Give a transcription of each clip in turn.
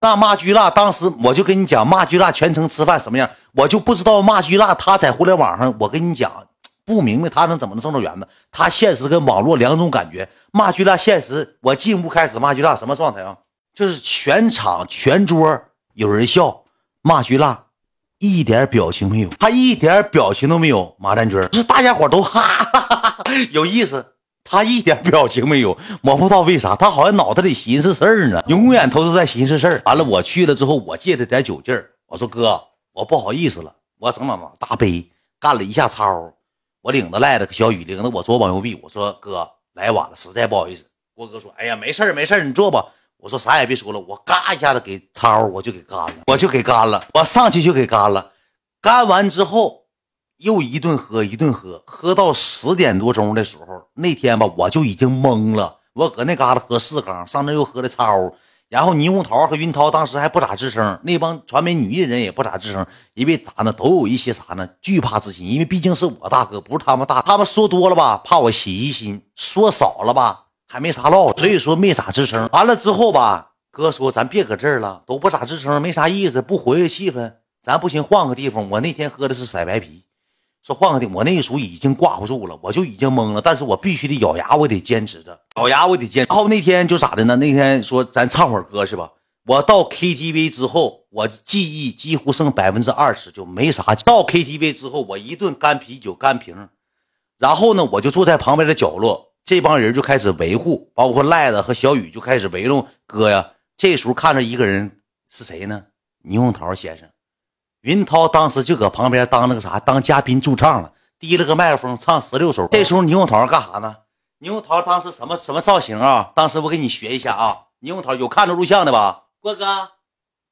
那骂巨辣，当时我就跟你讲，骂巨辣全程吃饭什么样，我就不知道骂巨辣他在互联网上，我跟你讲不明白他能怎么能挣着圆子，他现实跟网络两种感觉。骂巨辣现实，我进屋开始骂巨辣什么状态啊？就是全场全桌有人笑，骂巨辣一点表情没有，他一点表情都没有。马占军是大家伙都哈哈哈哈，有意思。他一点表情没有，我不知道为啥，他好像脑袋里寻思事儿呢，永远都是在寻思事儿。完了，我去了之后，我借他点酒劲儿，我说哥，我不好意思了，我整两大杯，干了一下超，我领着赖子小雨，领着我左膀右臂，我说哥来晚了，实在不好意思。郭哥说，哎呀，没事儿没事儿，你坐吧。我说啥也别说了，我嘎一下子给超，我就给干了，我就给干了，我上去就给干了，干完之后。又一顿喝，一顿喝，喝到十点多钟的时候，那天吧，我就已经懵了。我搁那嘎达喝四缸，上那又喝的超，然后霓虹桃和云涛当时还不咋吱声，那帮传媒女艺人也不咋吱声，因为咋呢，都有一些啥呢，惧怕之心，因为毕竟是我大哥，不是他们大，他们说多了吧，怕我起疑心；说少了吧，还没啥唠，所以说没咋吱声。完了之后吧，哥说咱别搁这儿了，都不咋吱声，没啥意思，不活跃气氛，咱不行，换个地方。我那天喝的是色白啤。说换个地，我那个时候已经挂不住了，我就已经懵了。但是我必须得咬牙，我得坚持着，咬牙我得坚。然后那天就咋的呢？那天说咱唱会儿歌是吧？我到 KTV 之后，我记忆几乎剩百分之二十，就没啥。到 KTV 之后，我一顿干啤酒干瓶，然后呢，我就坐在旁边的角落，这帮人就开始维护，包括赖子和小雨就开始围拢哥呀。这时候看着一个人是谁呢？霓虹桃先生。云涛当时就搁旁边当那个啥，当嘉宾驻唱了，提了个麦克风唱十六首。这时候霓虹桃干啥呢？霓虹桃当时什么什么造型啊？当时我给你学一下啊！霓虹桃有看着录像的吧？郭哥，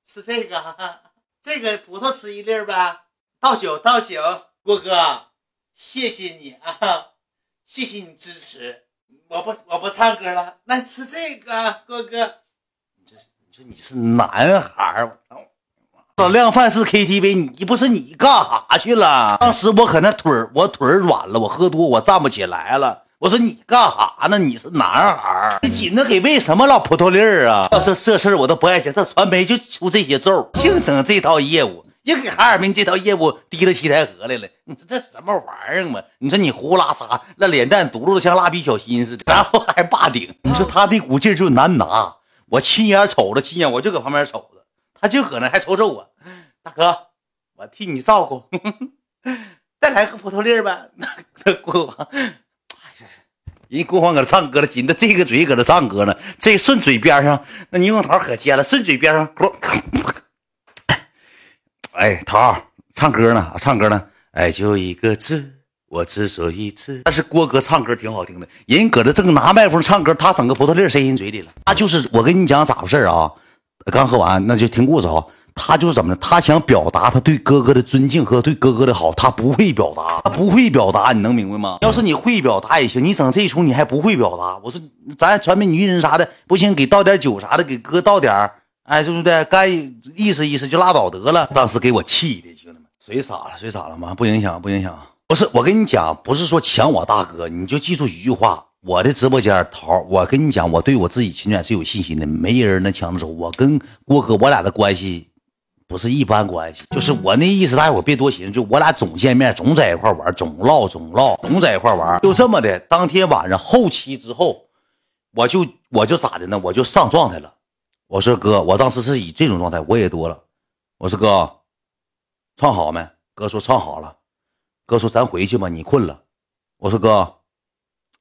吃这个，这个葡萄吃一粒呗。倒酒倒酒，郭哥，谢谢你啊，谢谢你支持。我不我不唱歌了，那吃这个，郭哥。你这是你说你是男孩我操！老量贩式 KTV，你不是你干啥去了？当时我可那腿儿，我腿儿软了，我喝多，我站不起来了。我说你干啥呢？你是男孩你紧着给为什么老葡萄粒儿啊？要这这事儿我都不爱讲，这传媒就出这些咒，净整这套业务，也给哈尔滨这套业务提了七台河来了。你说这什么玩意儿嘛？你说你呼啦撒，那脸蛋嘟噜的像蜡笔小新似的，然后还霸顶。你说他那股劲儿就难拿，我亲眼瞅着，亲眼我就搁旁边瞅着。他就搁那还瞅瞅我，大哥，我替你照顾，再来个葡萄粒呗。那郭黄，哎呀，人郭黄搁那唱歌了，紧的这个嘴搁那唱歌呢，这顺嘴边上，那猕猴桃可尖了，顺嘴边上，哎，桃唱歌呢，唱歌呢，哎就一个字，我之所以吃。但是郭哥唱歌挺好听的，人搁这正拿麦克风唱歌，他整个葡萄粒塞人嘴里了。他就是我跟你讲咋回事啊？刚喝完，那就听故事啊。他就是怎么的？他想表达他对哥哥的尊敬和对哥哥的好，他不会表达，他不会表达，你能明白吗？要是你会表达也行，你整这一出你还不会表达。我说咱传媒女人啥的不行，给倒点酒啥的，给哥倒点哎，对不对？该意思意思就拉倒得了。当时给我气的，兄弟们，谁傻了，谁傻了吗？不影响，不影响。不是，我跟你讲，不是说抢我大哥，你就记住一句话。我的直播间桃，我跟你讲，我对我自己秦远是有信心的，没人能抢得走。我跟郭哥，我俩的关系不是一般关系，就是我那意思，大家伙别多寻思，就我俩总见面，总在一块玩，总唠，总唠，总在一块玩，就这么的。当天晚上后期之后，我就我就咋的呢？我就上状态了。我说哥，我当时是以这种状态，我也多了。我说哥，唱好没？哥说唱好了。哥说咱回去吧，你困了。我说哥。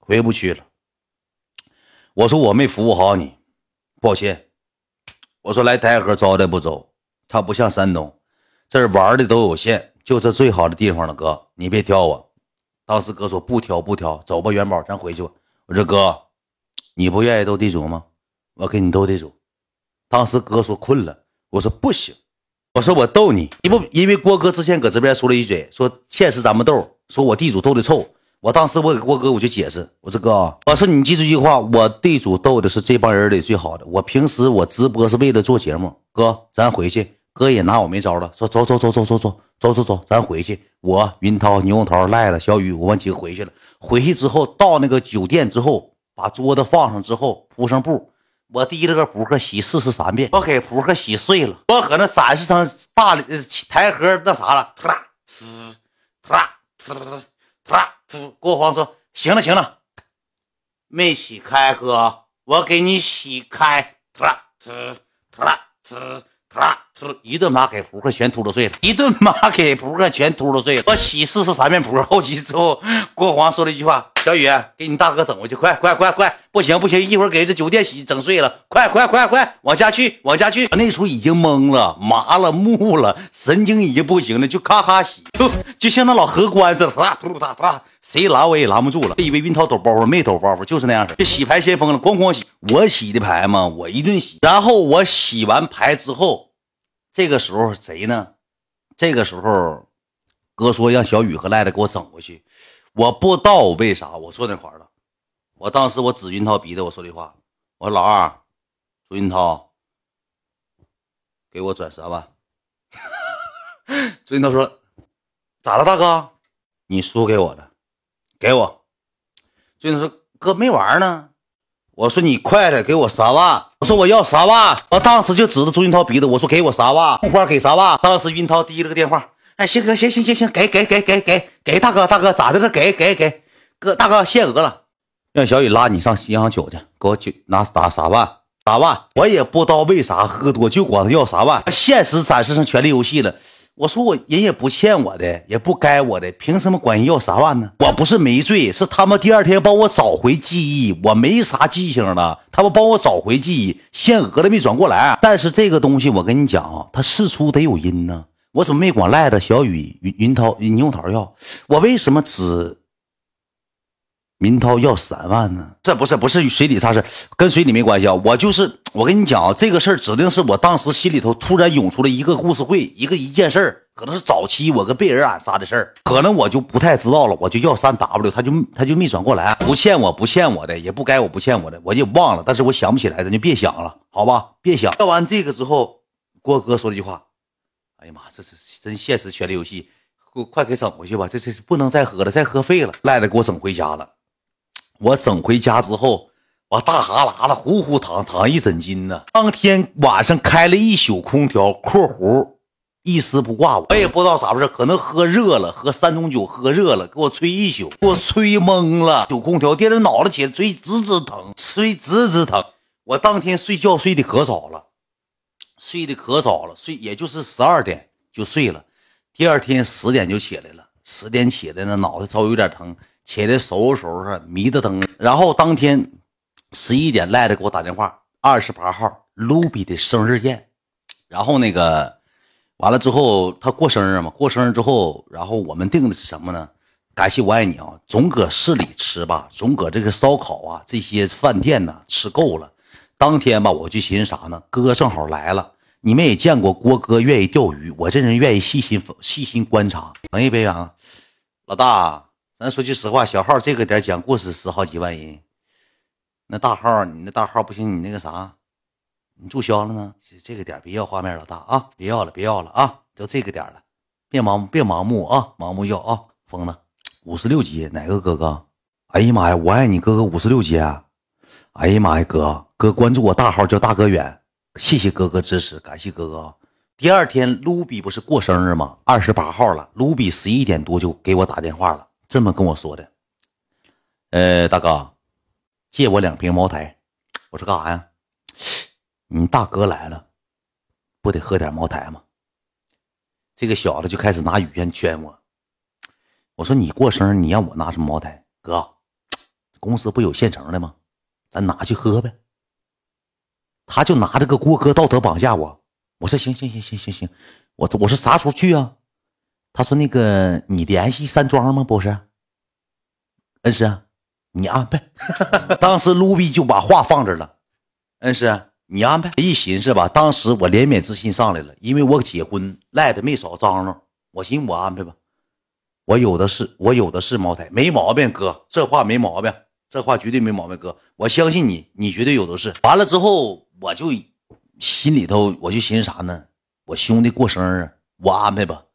回不去了。我说我没服务好你，抱歉。我说来台河招待不周，他不像山东，这玩的都有限，就这最好的地方了。哥，你别挑我。当时哥说不挑不挑，走吧，元宝，咱回去吧。我说哥，你不愿意斗地主吗？我给你斗地主。当时哥说困了，我说不行。我说我斗你，你不因为郭哥之前搁这边说了一嘴，说现实咱们斗，说我地主斗的臭。我当时我给郭哥我就解释，我说哥，我说你记住一句话，我地主斗的是这帮人里最好的。我平时我直播是为了做节目，哥，咱回去，哥也拿我没招了，说走走走走走走走走走，咱回去。我云涛、牛头、赖子、小雨，我们几个回去了。回去之后到那个酒店之后，把桌子放上之后铺上布，我提了个扑克洗四十三遍，我给扑克洗碎了，我搁那展示成大台盒那啥了，突啦呲，突啦呲，突啦。郭皇说：“行了行了，没洗开哥，我给你洗开，突啦呲，突啦呲。”啦，一顿骂给扑克全秃噜碎了，一顿骂给扑克全秃噜碎了。我洗四十三遍扑克后期之后，郭皇说了一句话：“小雨，给你大哥整回去，快快快快！不行不行，一会儿给这酒店洗整碎了，快快快快，往家去往家去！”那时候已经懵了、麻了、木了，神经已经不行了，就咔咔洗，就就像那老荷官似的，哒嘟哒哒，谁拦我也拦不住了。以为云涛抖包袱，没抖包袱，就是那样式这洗牌先锋了，哐哐洗。我洗的牌嘛，我一顿洗，然后我洗完牌之后。这个时候谁呢？这个时候，哥说让小雨和赖子给我整回去。我不知道为啥我坐那块了。我当时我指云涛鼻子，我说的话，我说老二，朱云涛，给我转三万。朱云涛说咋了，大哥？你输给我的，给我。朱云涛说哥没玩呢。我说你快点给我三万！我说我要三万！我当时就指着朱云涛鼻子，我说给我三万，红花给三万。当时云涛提了个电话，哎，行哥，行行行行，给给给给给给大哥大哥咋的了？给给给哥大哥限额了，让小雨拉你上银行取去，给我取拿打三万三万。我也不知道为啥喝多就管他要三万，现实展示成权力游戏了。我说我人也不欠我的，也不该我的，凭什么管人要三万呢？我不是没罪，是他们第二天帮我找回记忆，我没啥记性了，他们帮我找回记忆，限额了没转过来。但是这个东西我跟你讲啊，他事出得有因呢。我怎么没管赖的、小雨、云云涛、牛桃药？我为什么只？明涛要三万呢？这不是不是水里啥事跟水里没关系啊！我就是我跟你讲啊，这个事儿指定是我当时心里头突然涌出了一个故事会，一个一件事儿，可能是早期我跟贝尔俺仨的事儿，可能我就不太知道了。我就要三 W，他就他就没转过来，不欠我不欠我的，也不该我不欠我的，我就忘了。但是我想不起来，咱就别想了，好吧？别想。要完这个之后，郭哥说了一句话：“哎呀妈，这是真现实权力游戏，快快给整回去吧！这这不能再喝了，再喝废了。”赖子给我整回家了。我整回家之后，我大哈喇子呼呼淌淌一整斤呢。当天晚上开了一宿空调（括弧一丝不挂），我也不知道咋回事，可能喝热了，喝三种酒喝热了，给我吹一宿，给我吹懵了。有空调，第二天脑袋起来吹直直疼，吹直直疼。我当天睡觉睡得可早了，睡得可早了，睡也就是十二点就睡了，第二天十点就起来了，十点起来呢，脑袋稍微有点疼。起来收拾收拾，迷的灯。然后当天十一点，赖子给我打电话，二十八号卢比的生日宴。然后那个完了之后，他过生日嘛，过生日之后，然后我们定的是什么呢？感谢我爱你啊，总搁市里吃吧，总搁这个烧烤啊这些饭店呢吃够了。当天吧，我就寻思啥呢？哥正好来了，你们也见过郭哥愿意钓鱼，我这人愿意细心细心观察。等一杯啊，老大。咱说句实话，小号这个点讲故事十好几万人，那大号你那大号不行，你那个啥，你注销了呢？这个点别要画面，老大啊，别要了，别要了啊，都这个点了，别盲别盲目啊，盲目要啊，疯了，五十六级哪个哥哥？哎呀妈呀，我爱你哥哥五十六级啊！哎呀妈呀，哥哥关注我大号叫大哥远，谢谢哥哥支持，感谢哥哥。第二天卢比不是过生日吗？二十八号了，卢比十一点多就给我打电话了。这么跟我说的，呃，大哥，借我两瓶茅台。我说干啥呀？你大哥来了，不得喝点茅台吗？这个小子就开始拿语言劝我。我说你过生日，你让我拿什么茅台？哥，公司不有现成的吗？咱拿去喝呗。他就拿这个郭哥道德绑架我。我说行行行行行行，我我说啥时候去啊？他说：“那个，你联系山庄吗？不是，恩师，你安排。当时卢比就把话放这了，恩师，你安排。一寻思吧，当时我怜悯之心上来了，因为我结婚赖的没少张罗，我寻思我安排吧，我有的是，我有的是茅台，没毛病，哥，这话没毛病，这话绝对没毛病，哥，我相信你，你绝对有的是。完了之后，我就心里头我就寻思啥呢？我兄弟过生日，我安排吧。”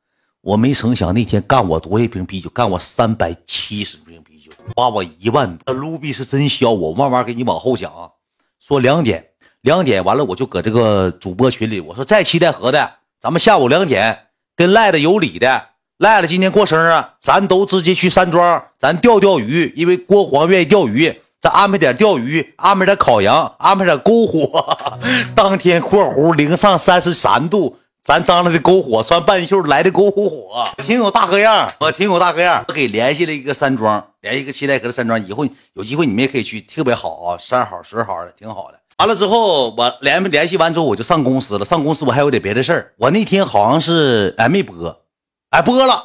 我没成想那天干我多少瓶啤酒，干我三百七十瓶啤酒，花我一万。那卢比是真削我，慢慢给你往后讲啊。说两点，两点完了，我就搁这个主播群里，我说再七台河的，咱们下午两点跟赖的有理的，赖了今天过生日，咱都直接去山庄，咱钓钓鱼，因为郭黄愿意钓鱼，咱安排点钓鱼，安排点烤羊，安排点篝火。当天（括弧零上三十三度），咱张罗的篝火，穿半袖来的篝火火，挺有大哥样，我挺有大哥样。我给联系了一个山庄，联系一个七台河的山庄，以后有机会你们也可以去，特别好啊，山好水好的，挺好的。完了之后，我联联系完之后，我就上公司了。上公司我还有点别的事儿。我那天好像是哎没播，哎播了。